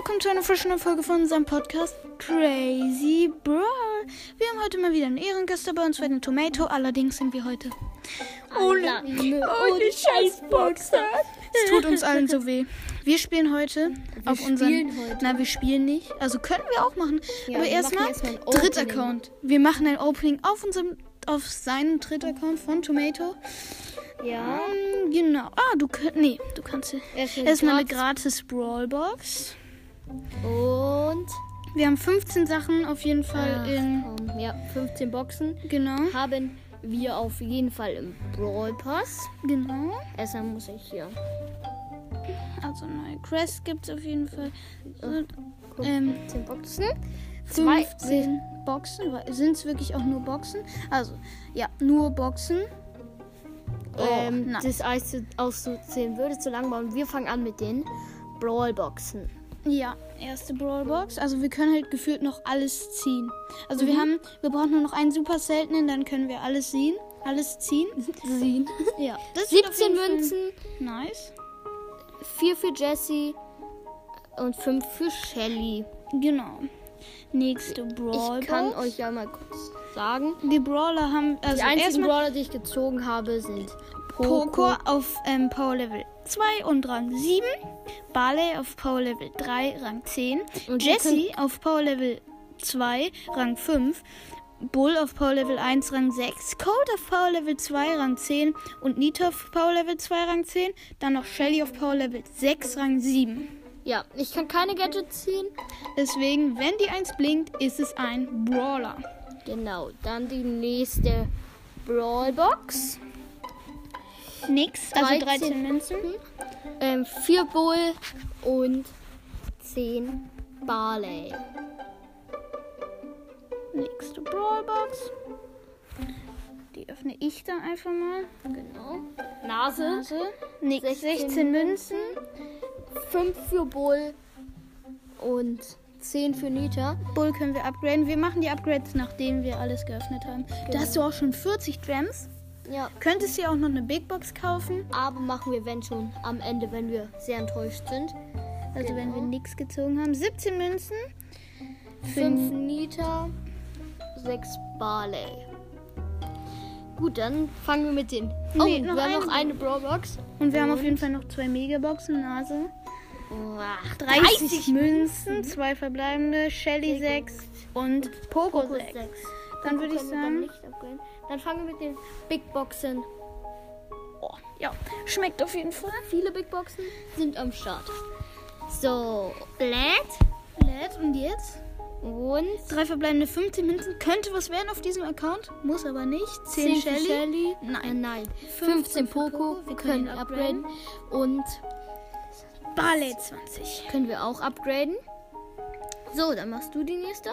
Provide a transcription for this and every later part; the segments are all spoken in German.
willkommen zu einer frischen Folge von unserem Podcast Crazy Brawl. Wir haben heute mal wieder einen Ehrengast dabei, und zwar den Tomato. Allerdings sind wir heute ohne, ohne Scheißboxer. Es tut uns allen so weh. Wir spielen heute Wir auf unseren. spielen heute. Na, wir spielen nicht. Also können wir auch machen. Ja, aber erstmal ein Dritt-Account. Wir machen ein Opening auf unserem, auf seinem Dritt-Account von Tomato. Ja. Ähm, genau. Ah, du. Nee, du kannst. Erstmal eine gratis Brawlbox. Und. Wir haben 15 Sachen auf jeden Fall Ach, in. komm, ja, 15 Boxen Genau, haben wir auf jeden Fall im Brawl Pass. genau. Erstmal muss ich hier. Also neue Crest gibt es auf jeden Fall. So, Guck, ähm, 10 Boxen. Zwei. 15 Boxen. Sind es wirklich auch nur Boxen? Also, ja, nur Boxen. ähm, Oh, na. das Eis auszuzählen würde zu lang bauen. Wir fangen an mit den Brawl Boxen. Ja, erste Brawlbox. Also wir können halt gefühlt noch alles ziehen. Also Mhm. wir haben, wir brauchen nur noch einen super seltenen, dann können wir alles ziehen. Alles ziehen. Ziehen. Ja. Das wird auf 17 jeden Fall Münzen, Nice. 4 für Jessie und 5 für Shelly. Genau. Nächste Brawlbox. Ich kann euch ja mal kurz sagen. Die Brawler haben, also Die einzigen Brawler, die ich gezogen habe, sind Poco auf ähm, Power Level 2 und Rang 7. Barley auf Power Level 3, Rang 10. Und ihr Jessie auf Power Level 2, Rang 5. Bull auf Power Level 1, Rang 6. Cold auf Power Level 2, Rang 10. Und Nita auf Power Level 2, Rang 10. Dann noch Shelly auf Power Level 6, Rang 7. Ja, ich kann keine Gadgets ziehen. Deswegen, wenn die 1 blinkt, ist es ein Brawler. Genau, dann die nächste Brawlbox. Nix, also 13, 13 Münzen. Ähm, 4 Bull und 10 Barley. Nächste Brawlbox. Die öffne ich dann einfach mal. Genau. Nase. Nase. Nix, 16 16 Münzen. 5 für Bull und 10 für Nita. Bull können wir upgraden. Wir machen die Upgrades, nachdem wir alles geöffnet haben. Da hast du auch schon 40 Gems. Ja, Könntest dir auch noch eine Big Box kaufen. aber machen wir, wenn schon, am Ende, wenn wir sehr enttäuscht sind. Also wenn wir nichts gezogen haben. 17 Münzen. 5 Nita, 6 Barley. Gut, dann fangen wir mit den. Oh, Nee, wir haben noch eine Brawlbox. Und wir haben auf jeden Fall noch zwei Megaboxen. Nase. Ach, 30, Münzen. Zwei verbleibende. Shelly 6 und Poco 6. Dann würde ich können dann sagen, upgraden. Dann fangen wir mit den Big Boxen. oh, ja, schmeckt auf jeden Fall. Viele Big Boxen sind am Start. So, Blatt Lädt und jetzt? und Drei verbleibende 15 Münzen. Könnte was werden auf diesem Account. Muss aber nicht. 10 10 für Shelly. Shelly. Nein. Äh, nein. 15 15 für Poco. Poco. Wir können ihn upgraden. Und Barley 20. können wir auch upgraden. So, dann machst du die nächste.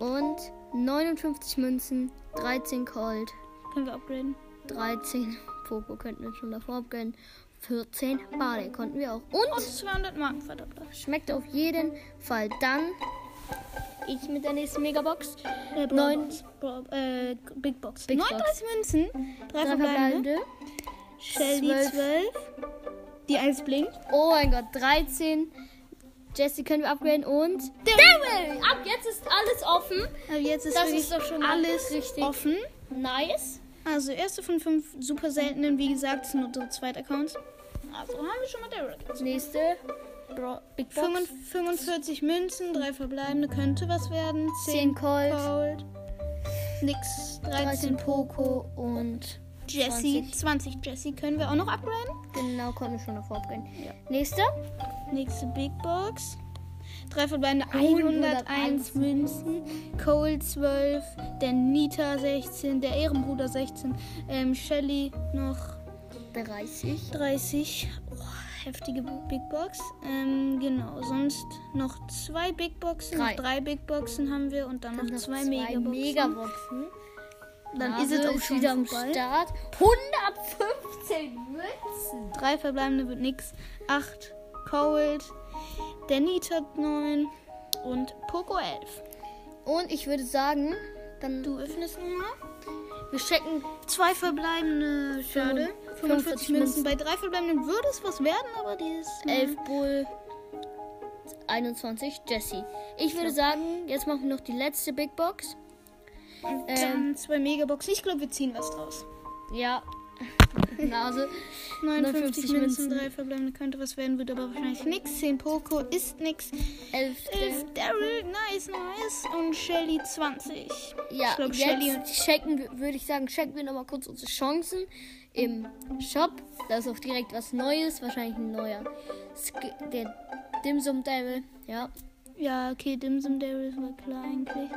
Und 59 Münzen, 13 Cold, Können wir upgraden. 13 Poco könnten wir schon davor upgraden. 14 Barley konnten wir auch. Und Und 200 Marken verdoppelt. schmeckt auf jeden Fall dann. Ich mit der nächsten Megabox. Äh, Neun- Box. Bra äh, Big Box. Big 39 Münzen. Drei Drei verbleibende. verbleibende. Shelly Zwölf. 12. Die 1 blinkt. Oh mein Gott, 13. Jesse können wir upgraden und Daryl! Ab jetzt ist alles offen. Aber jetzt ist Das ist doch schon alles richtig. offen. Nice. Also erste von fünf super seltenen. Wie gesagt, sind unsere zweite Accounts. Also haben wir schon mal Daryl. Nächste Bra Big Box. 45 Münzen, drei verbleibende, könnte was werden. 10 Cold, Cold. Nix. 13, 13 Poco. Poco und Jessie. 20. 20 Jessie können wir auch noch upgraden. Genau, konnten wir schon davor upgraden. Nächste. Nächste Big Box. Drei verbleibende 101 101 Münzen. Cole 12. Der Nita 16. Der Ehrenbruder 16. Ähm, Shelly noch 30. 30. Oh, heftige Big Box. Ähm, genau. Sonst noch zwei Big Boxen. Drei. Noch drei Big Boxen haben wir und dann noch Noch zwei, Megaboxen. Megaboxen. Dann Nase ist es auch schon wieder am vorbei. Start. 115 Münzen. Drei verbleibende wird nix. Acht Cold. Der Nita 9. Und Poco 11. Und ich würde sagen, dann Du öffnest nochmal. wir checken Zwei verbleibende, schade. 45 45 Münzen. Bei drei verbleibenden würde es was werden, aber dieses. 11 Bull 21 Jesse. Ich würde sagen, jetzt machen wir noch die letzte Big Box. Und Ähm. dann zwei Megaboxen. Ich glaube, wir ziehen was draus. Ja. Nase. 59 59 Münzen, Münzen. 3 verbleibende könnte was werden, wird aber wahrscheinlich nix. 10 Poco ist nix. 11. 11 Daryl, nice, nice. Und Shelly 20. Ja, Ich glaub, Shelly jetzt checken, würde ich sagen, checken wir nochmal kurz unsere Chancen im Shop. Da ist auch direkt was Neues, wahrscheinlich ein neuer. Sk der Dimsum Devil, ja. Ja, okay, Dimsum Daryl war klar eigentlich.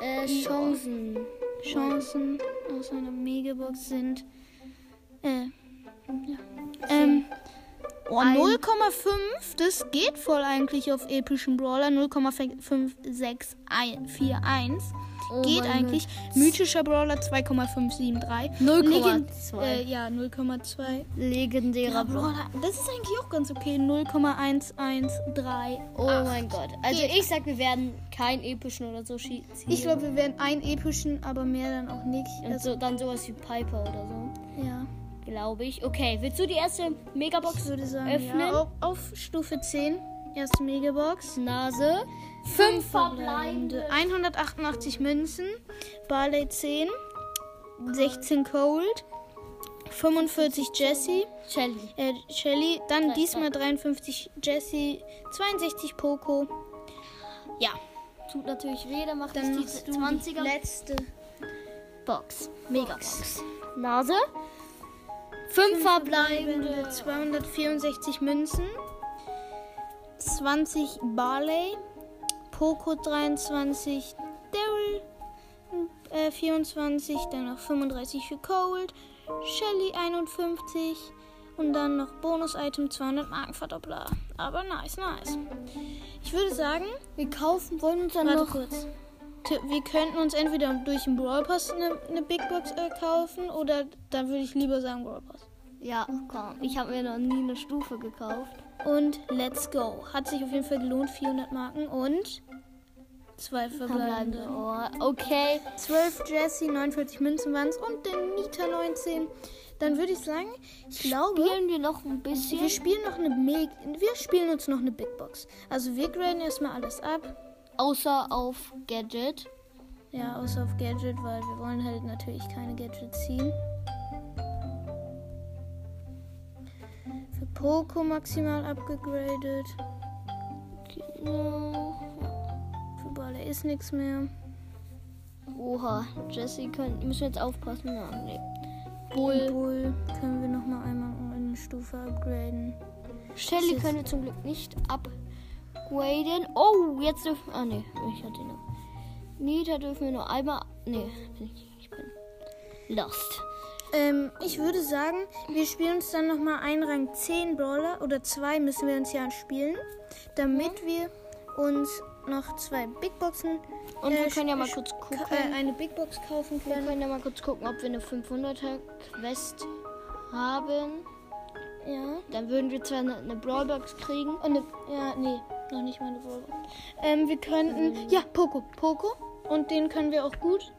Äh. Chancen. Chancen aus einer Megabox sind. Äh. Ja. Ähm. Oh, Ein- 0,5, das geht voll eigentlich auf epischen Brawler. 0,5641 Oh geht eigentlich. Mythischer Brawler 2,573. 0,2. Äh, ja, 0,2. Legendärer. Brawler, das ist eigentlich auch ganz okay. 0,113. Oh mein Gott. Also Geht. ich sag, wir werden keinen epischen oder so schießen. Ich glaube, wir werden einen epischen, aber mehr dann auch nicht. Und Also, so, dann sowas wie Piper oder so. ja. Glaube ich. Okay, willst du die erste Megabox Ich würde sagen, öffnen? ja, auf, auf Stufe 10. Erste Megabox. Nase. Fünf verbleibende. 188 Münzen. Barley 10. 16 Cold. 45 Jessie. Shelly. Äh, Shelly. Dann diesmal 53 Jessie. 62 Poco. Ja. Tut natürlich weh, dann macht Dann es machst die du 20er die letzte Box. Megabox. Nase. Fünf verbleibende. 264 Münzen. 20 Barley. Poco 23. Daryl äh, 24. Dann noch 35 für Cold. Shelly 51. Und dann noch Bonus-Item 200 Markenverdoppler. Aber nice, nice. Ich würde sagen, Wir kaufen, wollen uns dann warte noch. kurz. Wir könnten uns entweder durch den Brawl Pass eine, eine Big Box äh, kaufen oder dann würde ich lieber sagen Brawl Pass. Ja, komm. Ich habe mir noch nie eine Stufe gekauft. Und let's go. Hat sich auf jeden Fall gelohnt. 400 Marken und zwei verbleibende. Oh, okay. 12 Jesse, 49 Münzen waren es und der Nita 19. Dann würde ich sagen, ich glaube, Spielen wir noch ein bisschen. wir spielen noch eine Meg wir spielen uns noch eine Big Box. Also wir graden erstmal alles ab. Außer auf Gadget. Ja, außer auf Gadget, weil wir wollen halt natürlich keine Gadgets ziehen. Poco maximal abgegradet. Genau. Für Baller ist nichts mehr. Oha, Jesse können. Müssen wir jetzt aufpassen. Ja, nee. Bull. Bull. Können wir nochmal einmal um eine Stufe upgraden. Shelly können wir zum Glück nicht upgraden. Oh, jetzt dürfen. Ah, nee, ich hatte ihn noch. Nita dürfen wir nur einmal. Nee. Ich bin lost. Ähm, ich würde sagen, wir spielen uns dann nochmal einen Rang 10 Brawler oder zwei müssen wir uns ja spielen, damit wir uns noch zwei Big Boxen Und wir äh, können ja mal kurz gucken. Äh, eine Big Box kaufen Wir können. können ja mal kurz gucken, ob wir eine 500er Quest haben. Ja. Dann würden wir zwar eine, eine Brawlbox kriegen. Und eine, ja, nee, noch nicht mal eine Brawler. Ähm, wir könnten, ja, Poco, Poco. Und den können wir auch gut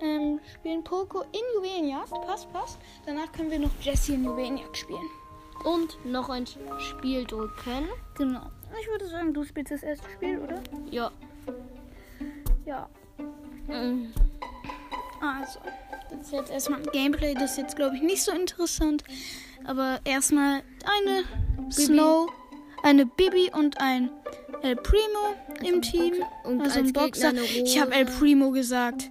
ähm, spielen. Poco in Juwelenjagd, passt, passt. Danach können wir noch Jessie in Juwelenjagd spielen. Und noch ein Spiel drücken. Genau. Ich würde sagen, du spielst das erste Spiel, oder? Ja. Ja. Mm. Also, das ist jetzt erstmal ein Gameplay. Das ist jetzt, glaube ich, nicht so interessant. Aber erstmal eine Snow, eine Bibi und ein El Primo im Team. Und also als ein Gegner Boxer. Ich habe El. Primo gesagt.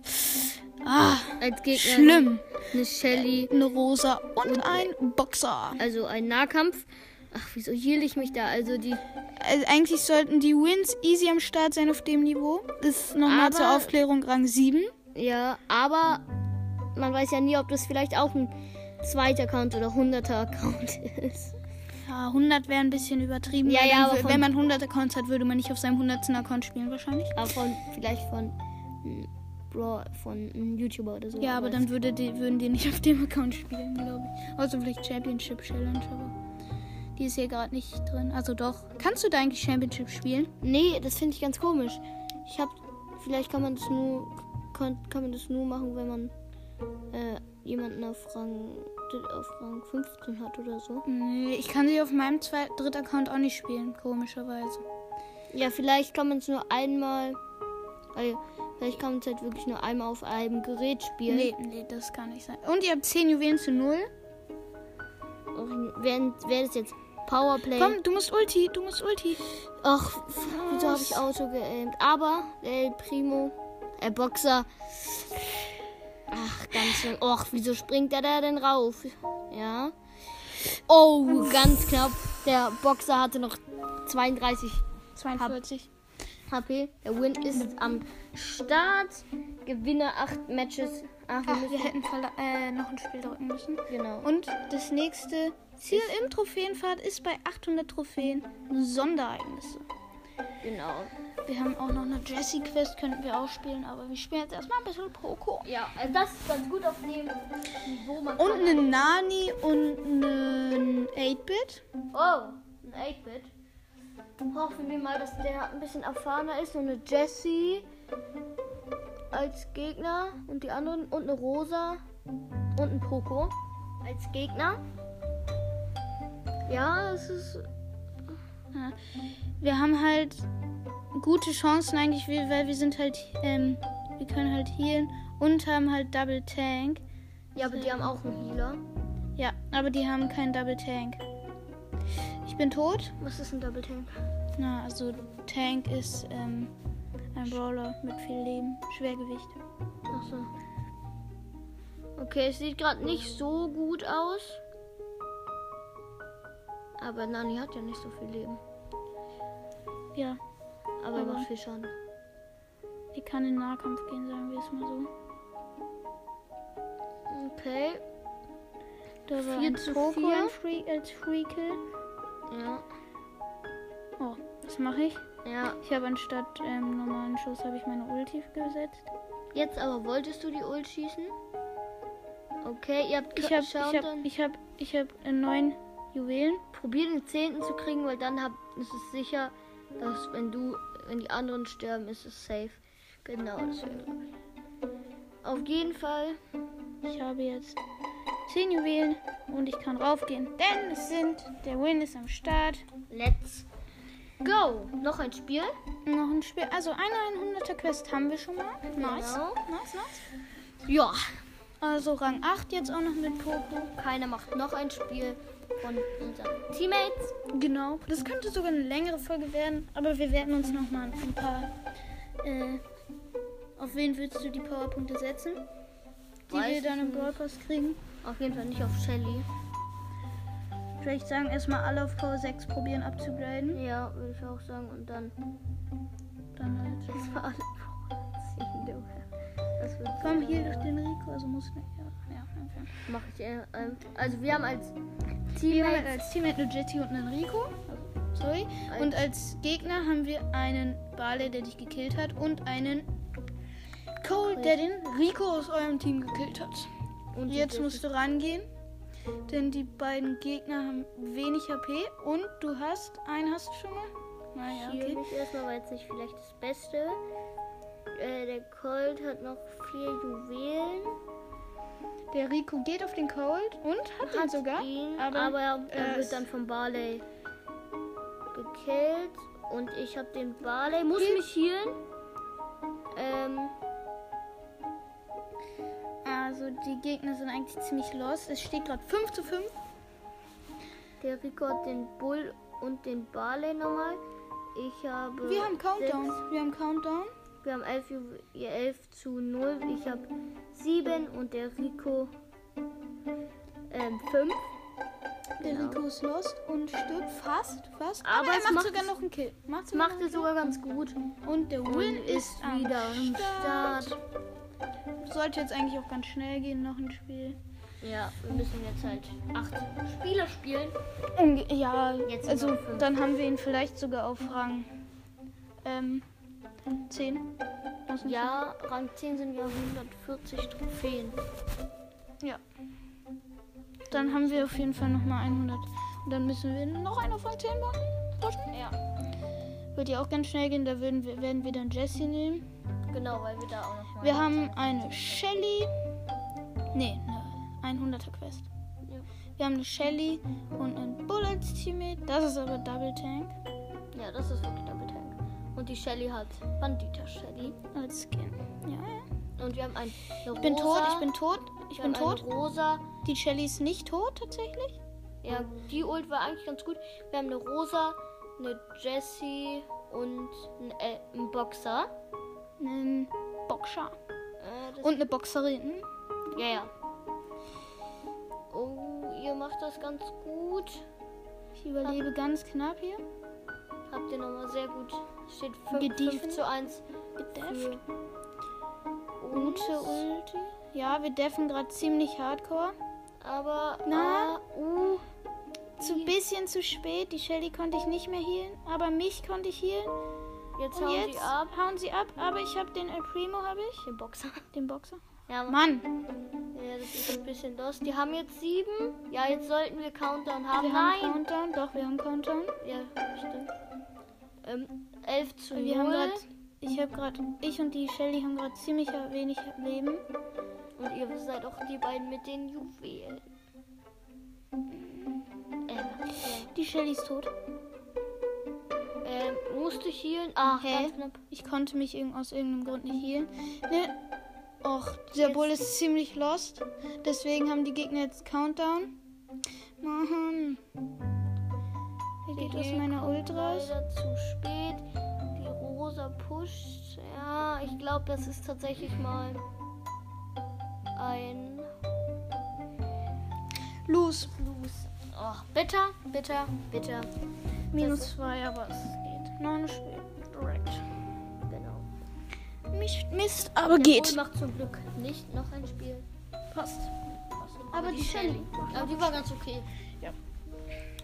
Ah, Als Gegner schlimm. eine Shelly. Eine Rosa und ein Boxer. Also ein Nahkampf. Ach, wieso hielt ich mich da? Also die. Also eigentlich sollten die Wins easy am Start sein auf dem Niveau. Das ist nochmal zur Aufklärung Rang 7. Ja, aber man weiß ja nie, ob das vielleicht auch ein zweiter Account oder 100er Account ist. Ja, 100 wäre ein bisschen übertrieben. Ja, ja, aber wenn man 100 Accounts hat, würde man nicht auf seinem 100. Account spielen wahrscheinlich. Aber von, vielleicht von. Bro, von einem YouTuber oder so. Ja, aber weiß dann würde die, würden die nicht auf dem Account spielen, glaube ich. Außer vielleicht Championship Challenge, aber die ist hier gerade nicht drin. Also doch. Kannst du da eigentlich Championship spielen? Nee, das finde ich ganz komisch. Ich hab. Vielleicht kann man das nur. Kann, kann man das nur machen, wenn man äh, jemanden auf Rang, auf Rang 15 hat oder so. Nee, ich kann sie auf meinem zwei, dritten Account auch nicht spielen, komischerweise. Ja, vielleicht kann man es nur einmal. Weil vielleicht kann man es halt wirklich nur einmal auf einem Gerät spielen. Nee, nee, das kann nicht sein. Und ihr habt 10 Juwelen zu 0. Wäre wär das jetzt Powerplay? Komm, du musst Ulti, du musst Ulti. Ach, wieso habe ich Auto geaimt? Aber El Primo, äh, Boxer. Ach, ganz schön. Och, wieso springt er da denn rauf? Ja. Oh, ganz knapp. Der Boxer hatte noch 32 42. HP. Der Win ist am Start. Gewinne 8 Matches. Ach, wir Ach, wir hätten äh, noch ein Spiel drücken müssen. genau. Und das nächste Ziel im Trophäenpfad ist bei 800 Trophäen Sonderereignisse. Genau. Wir haben auch noch eine Jessie-Quest, könnten wir auch spielen, aber wir spielen jetzt erstmal ein bisschen Poco. Ja, also das ist ganz gut auf dem Niveau. Man Und eine Nani und einen 8-Bit. Oh, ein 8-Bit. Hoffen wir mal, dass der ein bisschen erfahrener ist. Und eine Jessie als Gegner. Und die anderen. Und eine Rosa. Und ein Poco als Gegner. Ja, es ist. Ja. Wir haben halt gute Chancen eigentlich, weil wir sind halt, ähm, wir können halt healen und haben halt Double Tank. Ja, aber die haben auch einen Healer. Ja, aber die haben keinen Double Tank. Ich bin tot. Was ist ein Double Tank? Na, also Tank ist ähm, ein Brawler mit viel Leben, Schwergewicht. Achso. Okay, es sieht gerade nicht so gut aus. Aber Nani hat ja nicht so viel Leben. Ja, Aber er macht viel Schaden. die kann in Nahkampf gehen, sagen wir es mal so. Okay. Da war Vier ein zu Poco vier. ein Free, als Free Kill. Ja. Oh, was mache ich? Ja. Ich habe anstatt ähm, normalen Schuss habe ich meine Ulti gesetzt. Jetzt aber wolltest du die Ult schießen? Okay, ihr habt Ich habe ich dann. ich habe ich habe äh, neun Juwelen. Probier den zehnten zu kriegen, weil dann hab, ist es sicher, dass wenn du, wenn die anderen sterben, ist es safe. Genau, das wäre. Auf jeden Fall. Ich habe jetzt zehn Juwelen und ich kann raufgehen, denn es sind der Win ist am Start. Let's go. Noch ein Spiel. Noch ein Spiel, also eine 100er Quest haben wir schon mal. Nice. Genau. Nice, nice. Ja. Also Rang 8 jetzt auch noch mit Poco. Keiner macht noch ein Spiel von unseren Teammates. Genau. Das könnte sogar eine längere Folge werden, aber wir werden uns noch mal ein paar äh, auf wen willst du die Powerpunkte setzen? Die Weiß wir dann im Pass kriegen. Auf jeden Fall nicht auf Shelly. Vielleicht sagen erstmal alle auf Power 6 probieren abzugraden. Ja, würde ich auch sagen. Und dann. Dann halt. Das war alle vorziehen, du. Das wird Komm hier durch den Rico, also muss nicht. Ja, ja, okay. Mach ich äh, ähm, Also wir haben als Wir haben als Teammate eine Jetty und einen Rico. Sorry. Und als Gegner haben wir einen Barley, der dich gekillt hat, und einen Cole, der den Rico aus eurem Team gekillt hat. Und Jetzt musst du rangehen, denn die beiden Gegner haben wenig HP und du hast einen hast du schon mal. Naja, Hier okay. mich erstmal, weil es nicht vielleicht das Beste. Äh, der Colt hat noch vier Juwelen. Der Rico geht auf den Cold und hat, ihn sogar. ihn, aber, aber, er äh, wird dann vom Barley gekillt. Und ich habe den Barley. Muss Hier- mich healen. Ähm, Also die Gegner sind eigentlich ziemlich lost. Es steht gerade 5 zu 5. der Rico hat den Bull und den Barley nochmal. Ich habe. Wir haben Countdown. sechs- Wir haben Countdown. Wir haben 11, Ju- ja, 11 zu 0. Ich habe 7 und der Rico ähm, 5. Der Genau. Rico ist lost und stirbt fast, fast. Aber Aber, er macht sogar noch einen Kill. Macht macht er sogar ganz gut. Und der Win ist ist wieder am Start. Start. Sollte jetzt eigentlich auch ganz schnell gehen, noch ein Spiel. Ja, wir müssen jetzt halt 8 Spiele spielen. Ja, Jetzt also dann haben wir ihn vielleicht sogar auf Rang ähm, 10. Muss nicht Ja, Rang 10 sind ja 140 Trophäen. Ja. Dann haben wir auf jeden Fall nochmal 100. Und dann müssen wir noch einen auf Rang 10 machen. Ja, Wird ja auch ganz schnell gehen. Da würden wir, werden wir dann Jesse nehmen. Genau, weil wir da auch noch mal. Wir haben eine Shelly. Nee, eine 100er Quest. Ja. Wir haben eine Shelly und einen Bull als Teammate. Das ist aber Double Tank. Ja, das ist wirklich Double Tank. Und die Shelly hat Bandita Shelly. Als Skin. Ja, ja. Und wir haben ein Ich bin rosa, tot, ich bin tot, ich wir bin tot. Rosa. Die Shelly ist nicht tot, tatsächlich. Ja, die Ult war eigentlich ganz gut. Wir haben eine Rosa, eine Jessie und einen, äh, einen Boxer. Einen Boxer. Äh, Und eine Boxerin. Ja, ja. Oh, ihr macht das ganz gut. Ich überlebe ganz knapp hier. Habt ihr nochmal sehr gut. Steht 5, Gediefen. 5 zu 1 Gedefft. für Gute. Ulti. Ja, wir deffen gerade ziemlich hardcore. Aber, Na? ah, uh, Zu bisschen zu spät. Die Shelly konnte ich nicht mehr healen. Aber mich konnte ich healen. Jetzt hauen jetzt sie ab. hauen sie ab. Aber ich habe den El Primo, habe ich. Den Boxer. Den Boxer. Ja, Mann, ja, das ist ein bisschen los. Die haben jetzt sieben. Ja, jetzt sollten wir Countdown haben. wir haben Nein. Countdown. Doch, wir haben Countdown. Ja, stimmt. Ähm, 11 zu 0. Wir haben gerade, ich habe gerade, ich und die Shelly haben gerade ziemlich wenig Leben. Und ihr seid auch die beiden mit den Juwelen. Äh, ja. Die Shelly ist tot. Ähm, musst du healen? Ach, Hä? ganz knapp. Ich konnte mich aus irgendeinem Grund nicht healen. Ne? Och, der Jetzt- Bull ist ziemlich lost. Deswegen haben die Gegner jetzt Countdown. Mann. Hier geht aus meiner Ult raus. Leider zu spät. Die Rosa pusht. Ja, ich glaube, das ist tatsächlich mal ein Los. Los. Oh, bitter, bitter, bitter. Minus zwei, aber es geht. Noch ein Spiel. Direkt. Genau. Mich, Mist, aber Der geht. Macht zum Glück nicht noch ein Spiel. Passt. Aber, die Shelly. Aber die war ganz okay.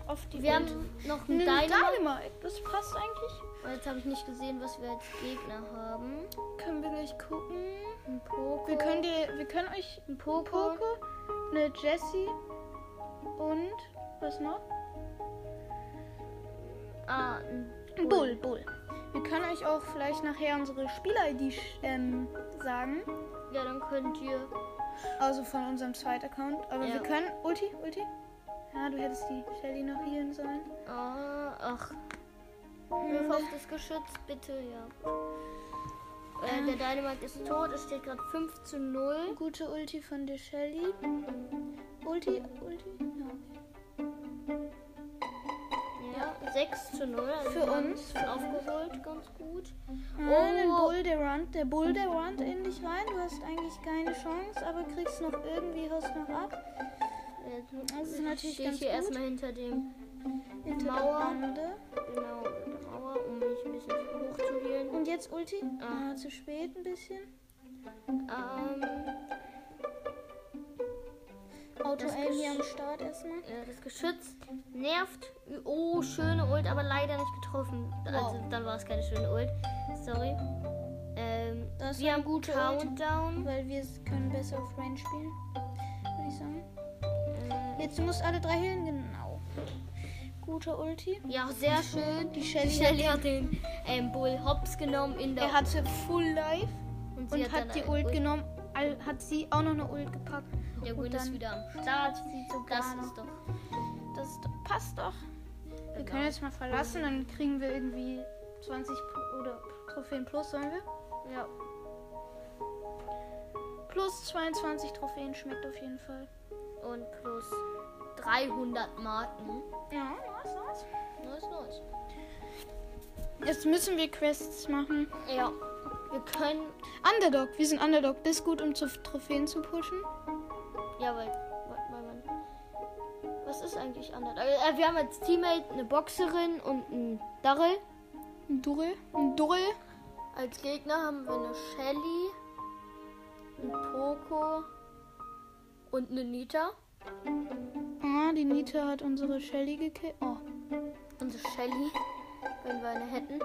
Auf die Wir Ult. haben noch einen Dynamite. Das passt eigentlich. Und Jetzt habe ich nicht gesehen, was wir als Gegner haben. Können wir gleich gucken. Ein Poco. Wir können, dir, wir können euch ein Poco. Poco, eine Jessie und was noch? Ah, ein Ein Bull, Bull. Wir können euch auch vielleicht nachher unsere Spieler-ID ähm, sagen. Ja, dann könnt ihr. Also von unserem zweiten Account. Aber Ja. wir können. Ulti, Ulti. Ja, du hättest die Shelly noch healen sollen. Ah, ach. Wirf auf das Geschütz, bitte, ja. Äh, der Dynamite ist tot, es steht gerade 5 zu 0. Gute Ulti von der Shelly. Ulti, Ulti. 6 zu 0. Also Für uns. Aufgeholt, ganz gut. Oh. Bull, der Run, der Bull, der Run in dich rein. Du hast eigentlich keine Chance, aber kriegst noch irgendwie was noch ab. Das ist natürlich stehe ganz ich hier gut. erstmal hinter dem, Hinter Mauer. genau, der Mauer, um mich ein bisschen hochzuhielen. Und jetzt Ulti. Ah. Ah, zu spät ein bisschen. Ähm, Auto-Aim hier am Start erstmal. ja, das Geschütz nervt. Oh, schöne Ult, aber leider nicht getroffen. Also, Wow. dann war es keine schöne Ult. Sorry. Ähm, Das wir haben gute Ult. Countdown. Weil wir können besser auf Range spielen. Würde ich sagen. Äh, Jetzt, du musst alle drei hillen, genau. Guter Ulti. ja, sehr schön. Die Die Shelly, Shelly hat den ähm, Bull Hops genommen in der er hatte Full Life und, sie und hat dann die ein Ult genommen. Hat sie auch noch eine Ult gepackt. Und Win ist wieder am Start. Das ist doch. Das ist doch- passt doch. Wir Genau. können jetzt mal verlassen, dann kriegen wir irgendwie 20 Pro- oder Trophäen plus, sollen wir? Ja. Plus 22 Trophäen schmeckt auf jeden Fall. Und plus 300 Marken. Ja, nice, nice. Nice, nice. Jetzt müssen wir Quests machen. Ja. Wir können. Underdog, wir sind Underdog. Das ist gut, um zu Trophäen zu pushen. Ja, weil. weil weil man. Was ist eigentlich anders? Äh, wir haben als Teammate eine Boxerin und einen Darrell. Ein Durrell. Ein Durrell. Als Gegner haben wir eine Shelly, einen Poco und eine Nita. Ah, die Nita hat unsere Shelly gekillt. Oh. Unsere Shelly, wenn wir eine hätten.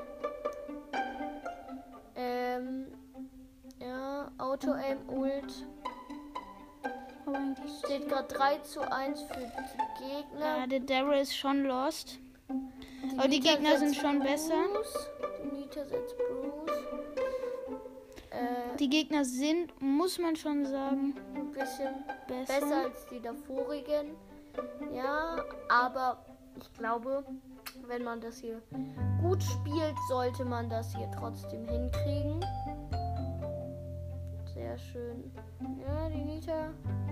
Auto-Aim Ult. Steht gerade 3 zu 1 für die Gegner. Ja, der Daryl ist schon lost. Die aber die Nita Gegner sind schon besser. Bruce. Die Nita setzt Bruce. Äh, Die Gegner sind, muss man schon sagen, ein bisschen besser. besser als die davorigen. Ja, aber ich glaube, wenn man das hier gut spielt, sollte man das hier trotzdem hinkriegen. Sehr schön. Ja, die Nita.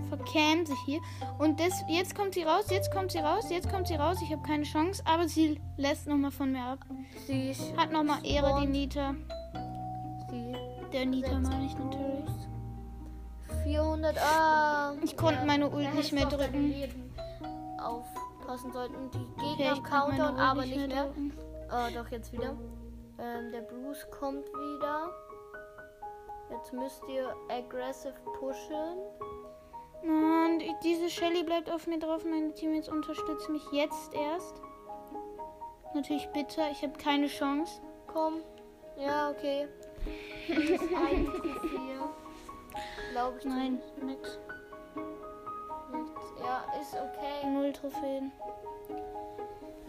Verkämt sich hier. Und das, jetzt kommt sie raus, jetzt kommt sie raus, jetzt kommt sie raus. Ich habe keine Chance, aber sie lässt nochmal von mir ab. Sie Hat nochmal Ehre, die Nita. sie Der Nita meine ich natürlich. 400. Ah, Ich konnte meine Ult nicht mehr drücken. Aufpassen sollten. Die Okay, Gegner konnte countern, aber nicht mehr. drücken. Ah, doch, jetzt wieder. Ähm, der Bruce kommt wieder. Jetzt müsst ihr aggressive pushen. Die- diese Shelly bleibt auf mir drauf. Meine Teammates unterstützen mich jetzt erst. Natürlich bitter, ich habe keine Chance. Komm. Ja, okay. Glaube ich Nein, nix. nicht. Ja, ist okay. Null Trophäen.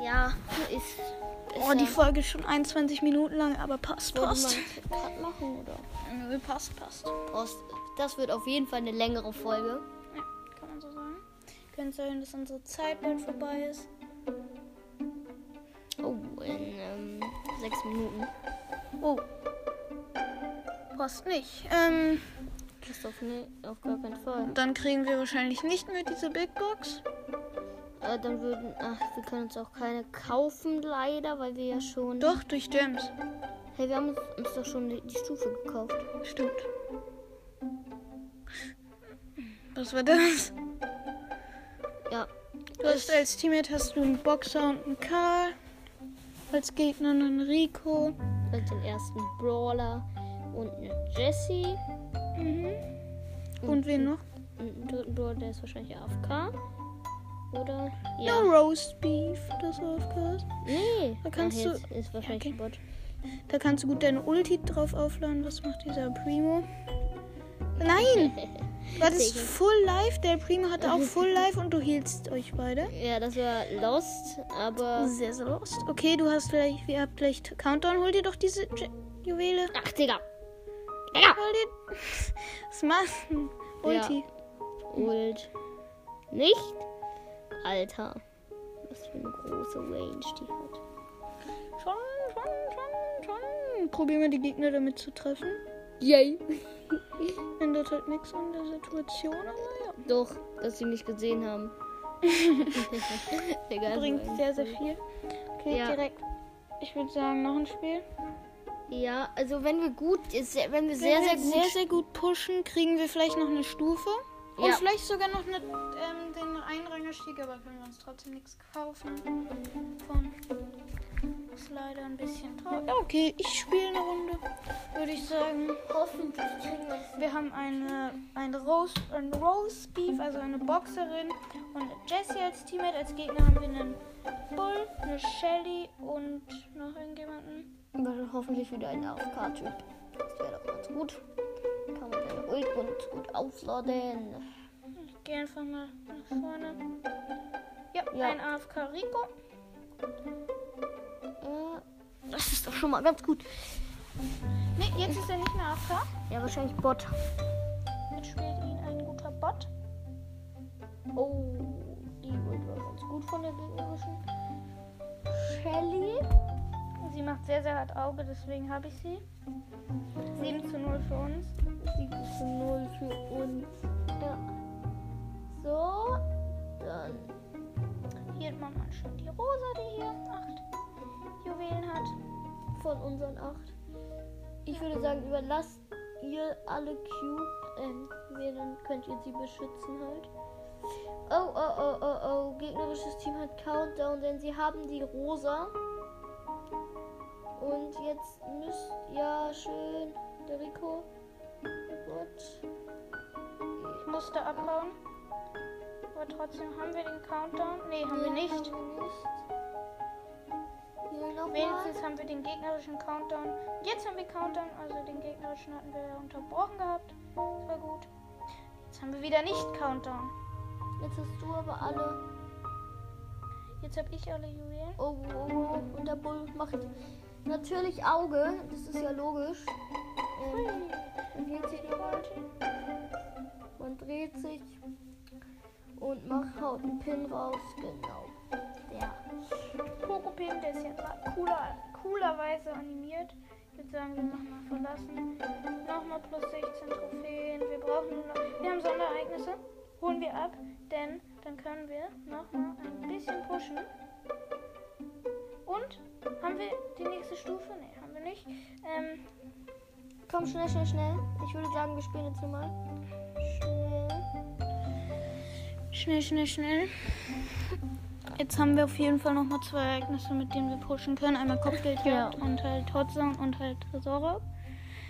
Ja, ist. ist Oh, die Folge ist schon 21 Minuten lang, aber passt, passt. machen oder? Nö, passt, passt. Post. Das wird auf jeden Fall eine längere Folge. Ja, kann man so sagen. Könnte sein, dass unsere Zeit bald vorbei ist. Oh, in ähm, sechs Minuten. Oh. Passt nicht. Ähm, Christoph, nee, auf gar keinen Fall. dann kriegen wir wahrscheinlich nicht mehr diese Big Box. Äh, dann würden. Ach, wir können uns auch keine kaufen, leider, weil wir ja schon. Doch, durch Gems. Hey, wir haben uns, uns doch schon die, die Stufe gekauft. Stimmt. Was war das? Ja. Du hast als Teammate hast du einen Boxer und einen Karl. Als Gegner einen Rico. Und den ersten Brawler und eine Jessie. Mhm. Und wen noch? Und dritten Brawler, der ist wahrscheinlich AFK. Oder? Ja. Ja. Roast Beef, das aufgehört. Nee. Da kannst Ach, du- Ist wahrscheinlich okay. ein Bot. Da kannst du gut deine Ulti drauf aufladen. Was macht dieser Primo? Nein! Das Sicher. Full Life? Der Primo hatte auch Full Life und du hielst euch beide. Ja, das war Lost, aber. Sehr, sehr lost. Okay, du hast vielleicht, ihr habt vielleicht Countdown. Hol dir doch diese Ju Juwele. Ach, Digga. Digga. Hol dir. Was machst du? Ulti. Ult. Nicht? Alter. Was für eine große Range die hat. Schon, schon, schon, schon. Probieren wir die Gegner damit zu treffen. Yay. Ändert halt nichts an der Situation, aber ja. Doch, dass sie mich gesehen haben. Egal. Bringt sehr, sehr viel. Okay, Ja. direkt. Ich würde sagen, noch ein Spiel. Ja, also wenn wir gut, sehr- wenn wir Wenn sehr, wir sehr gut. sehr, sehr gut pushen, kriegen wir vielleicht noch eine Stufe. Und Ja. vielleicht sogar noch eine, ähm, den Einrangerstieg, aber können wir uns trotzdem nichts kaufen. Von. Ist leider ein bisschen traurig. Ja, okay, ich spiele eine Runde. Würde ich sagen. Hoffentlich kriegen wir es. Wir haben eine, ein, Roast, ein Roast Beef, also eine Boxerin und Jessie als Teammate. Als Gegner haben wir einen Bull, eine Shelly und noch irgendjemanden. Hoffentlich wieder ein AFK-Typ. Das wäre doch ganz gut. Kann man seine Ult und gut aufladen. Gehe einfach mal nach vorne. Ja, Ja. ein AFK Rico. Das ist doch schon mal ganz gut. Ne, jetzt ist er nicht mehr AFK. Ja, wahrscheinlich Bot. Jetzt spielt ihn ein guter Bot. Oh, die Ult war ganz gut von der gegnerischen Shelly. Sie macht sehr, sehr hart Auge, deswegen habe ich sie. 7 zu 0 für uns. 7 zu 0 für uns. Ja. So, dann. Hier man mal schon die Rosa, die hier 8 Juwelen hat. von unseren acht. Ich würde sagen, überlasst ihr alle Cube. Ähm, wir, dann könnt ihr sie beschützen halt. Oh, oh, oh, oh, oh. Gegnerisches Team hat Countdown, denn sie haben die Rosa. Und jetzt müsst. Ja, schön. Der Rico. Gut. Ich musste abbauen. Aber trotzdem haben wir den Countdown. Ne, haben wir Ja, nicht. Haben wir nicht. Hier. Wenigstens haben wir den gegnerischen Countdown. Jetzt haben wir Countdown, also den gegnerischen hatten wir unterbrochen gehabt. Das war gut. Jetzt haben wir wieder nicht Countdown. Jetzt hast du aber alle. Jetzt habe ich alle Juwelen. Oh, oh, oh. Und der Bull macht natürlich Auge. Das ist ja logisch. Ähm, hielt sich. Man dreht sich und macht haut einen Pin raus. Genau. Der Ja. Pokopim, der ist jetzt cooler, coolerweise animiert. Ich würde sagen, wir machen mal verlassen. Nochmal plus 16 Trophäen. Wir brauchen nur noch. Wir haben Sonderereignisse. Holen wir ab, denn dann können wir nochmal ein bisschen pushen. Und haben wir die nächste Stufe? Ne, haben wir nicht. Ähm, Komm, schnell, schnell, schnell. Ich würde sagen, wir spielen jetzt nochmal. schnell, Schnell. schnell, schnell. Jetzt haben wir auf jeden Fall nochmal zwei Ereignisse, mit denen wir pushen können. Einmal Kopfgeldjagd Ja. und halt Hotzone und halt Tresore.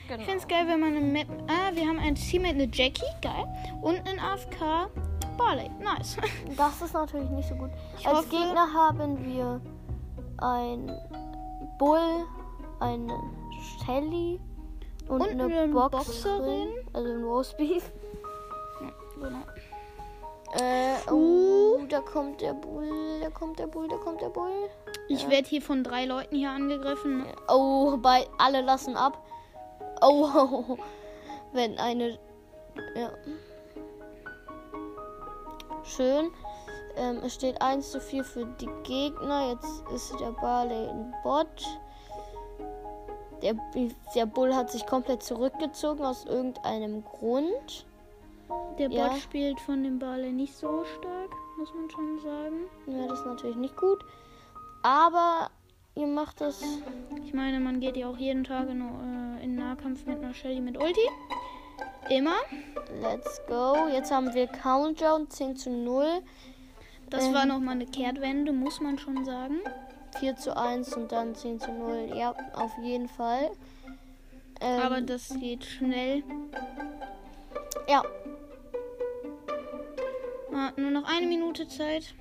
Genau. Ich finde es geil, wenn man eine Map. Ah, wir haben ein Teammate, eine Jackie, geil. Und einen AFK Barley. Nice. Das ist natürlich nicht so gut. Ich Als hoffe- Gegner haben wir ein Bull, eine Shelly und, Und eine, eine Boxerin, Boxerin. also ein Roastbeef. Genau. Äh, oh, da kommt der Bull, da kommt der Bull, da kommt der Bull. Ich werde hier von drei Leuten hier angegriffen. Oh, bei alle lassen ab. Oh, wenn eine. Ja. Schön. Ähm, es steht 1 zu 4 für die Gegner. Jetzt ist der Barley ein Bot. Der, der Bull hat sich komplett zurückgezogen aus irgendeinem Grund. Der Bot Ja. spielt von dem Barley nicht so stark, muss man schon sagen. Ja, das ist natürlich nicht gut. Aber ihr macht das. Ich meine, man geht ja auch jeden Tag in, äh, in Nahkampf mit einer Shelly mit Ulti. Immer. Let's go. Jetzt haben wir Countdown 10 zu 0. Das Ähm. war nochmal eine Kehrtwende, muss man schon sagen. 4 zu 1 und dann 10 zu 0. Ja, auf jeden Fall. Ähm, Aber das geht schnell. ja, Ah, nur noch eine Minute Zeit.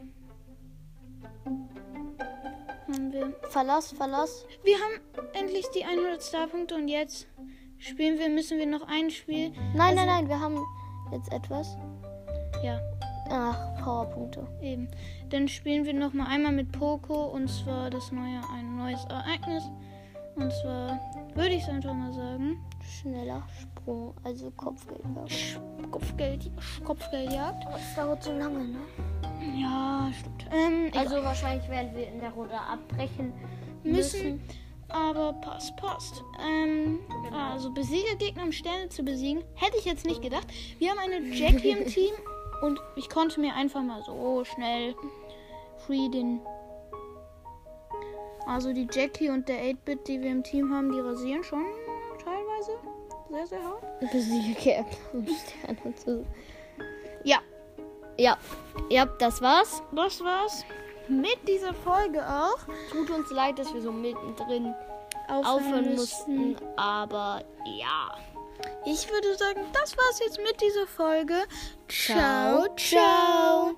Haben wir. Verlass, Verlass. Wir haben endlich die 100 Starpunkte und jetzt spielen wir, müssen wir noch ein Spiel. Nein, nein, nein, wir haben jetzt etwas. Ja, Ach, Powerpunkte. eben. Dann spielen wir noch mal einmal mit Poco und zwar das neue, ein neues Ereignis. Und zwar würde ich es einfach mal sagen. Schneller Sprung, also Kopfgeld. Kopfgeld, Kopfgeldjagd. Das dauert so lange, ne? Ja, stimmt. Ähm, egal. Also wahrscheinlich werden wir in der Runde abbrechen müssen. Aber passt, passt. Ähm, also besiege Gegner, um Sterne zu besiegen. Hätte ich jetzt nicht gedacht. Wir haben eine Jackie im Team und ich konnte mir einfach mal so schnell free den. Also die Jackie und der 8-Bit, die wir im Team haben, die rasieren schon sehr, sehr hart. Besiege Sterne zu. Ja, Ja, ja, das war's. das war's mit dieser Folge auch. Tut uns leid, dass wir so mittendrin Aufhören, aufhören mussten, aber ja. Ich würde sagen, das war's jetzt mit dieser Folge. Ciao, ciao.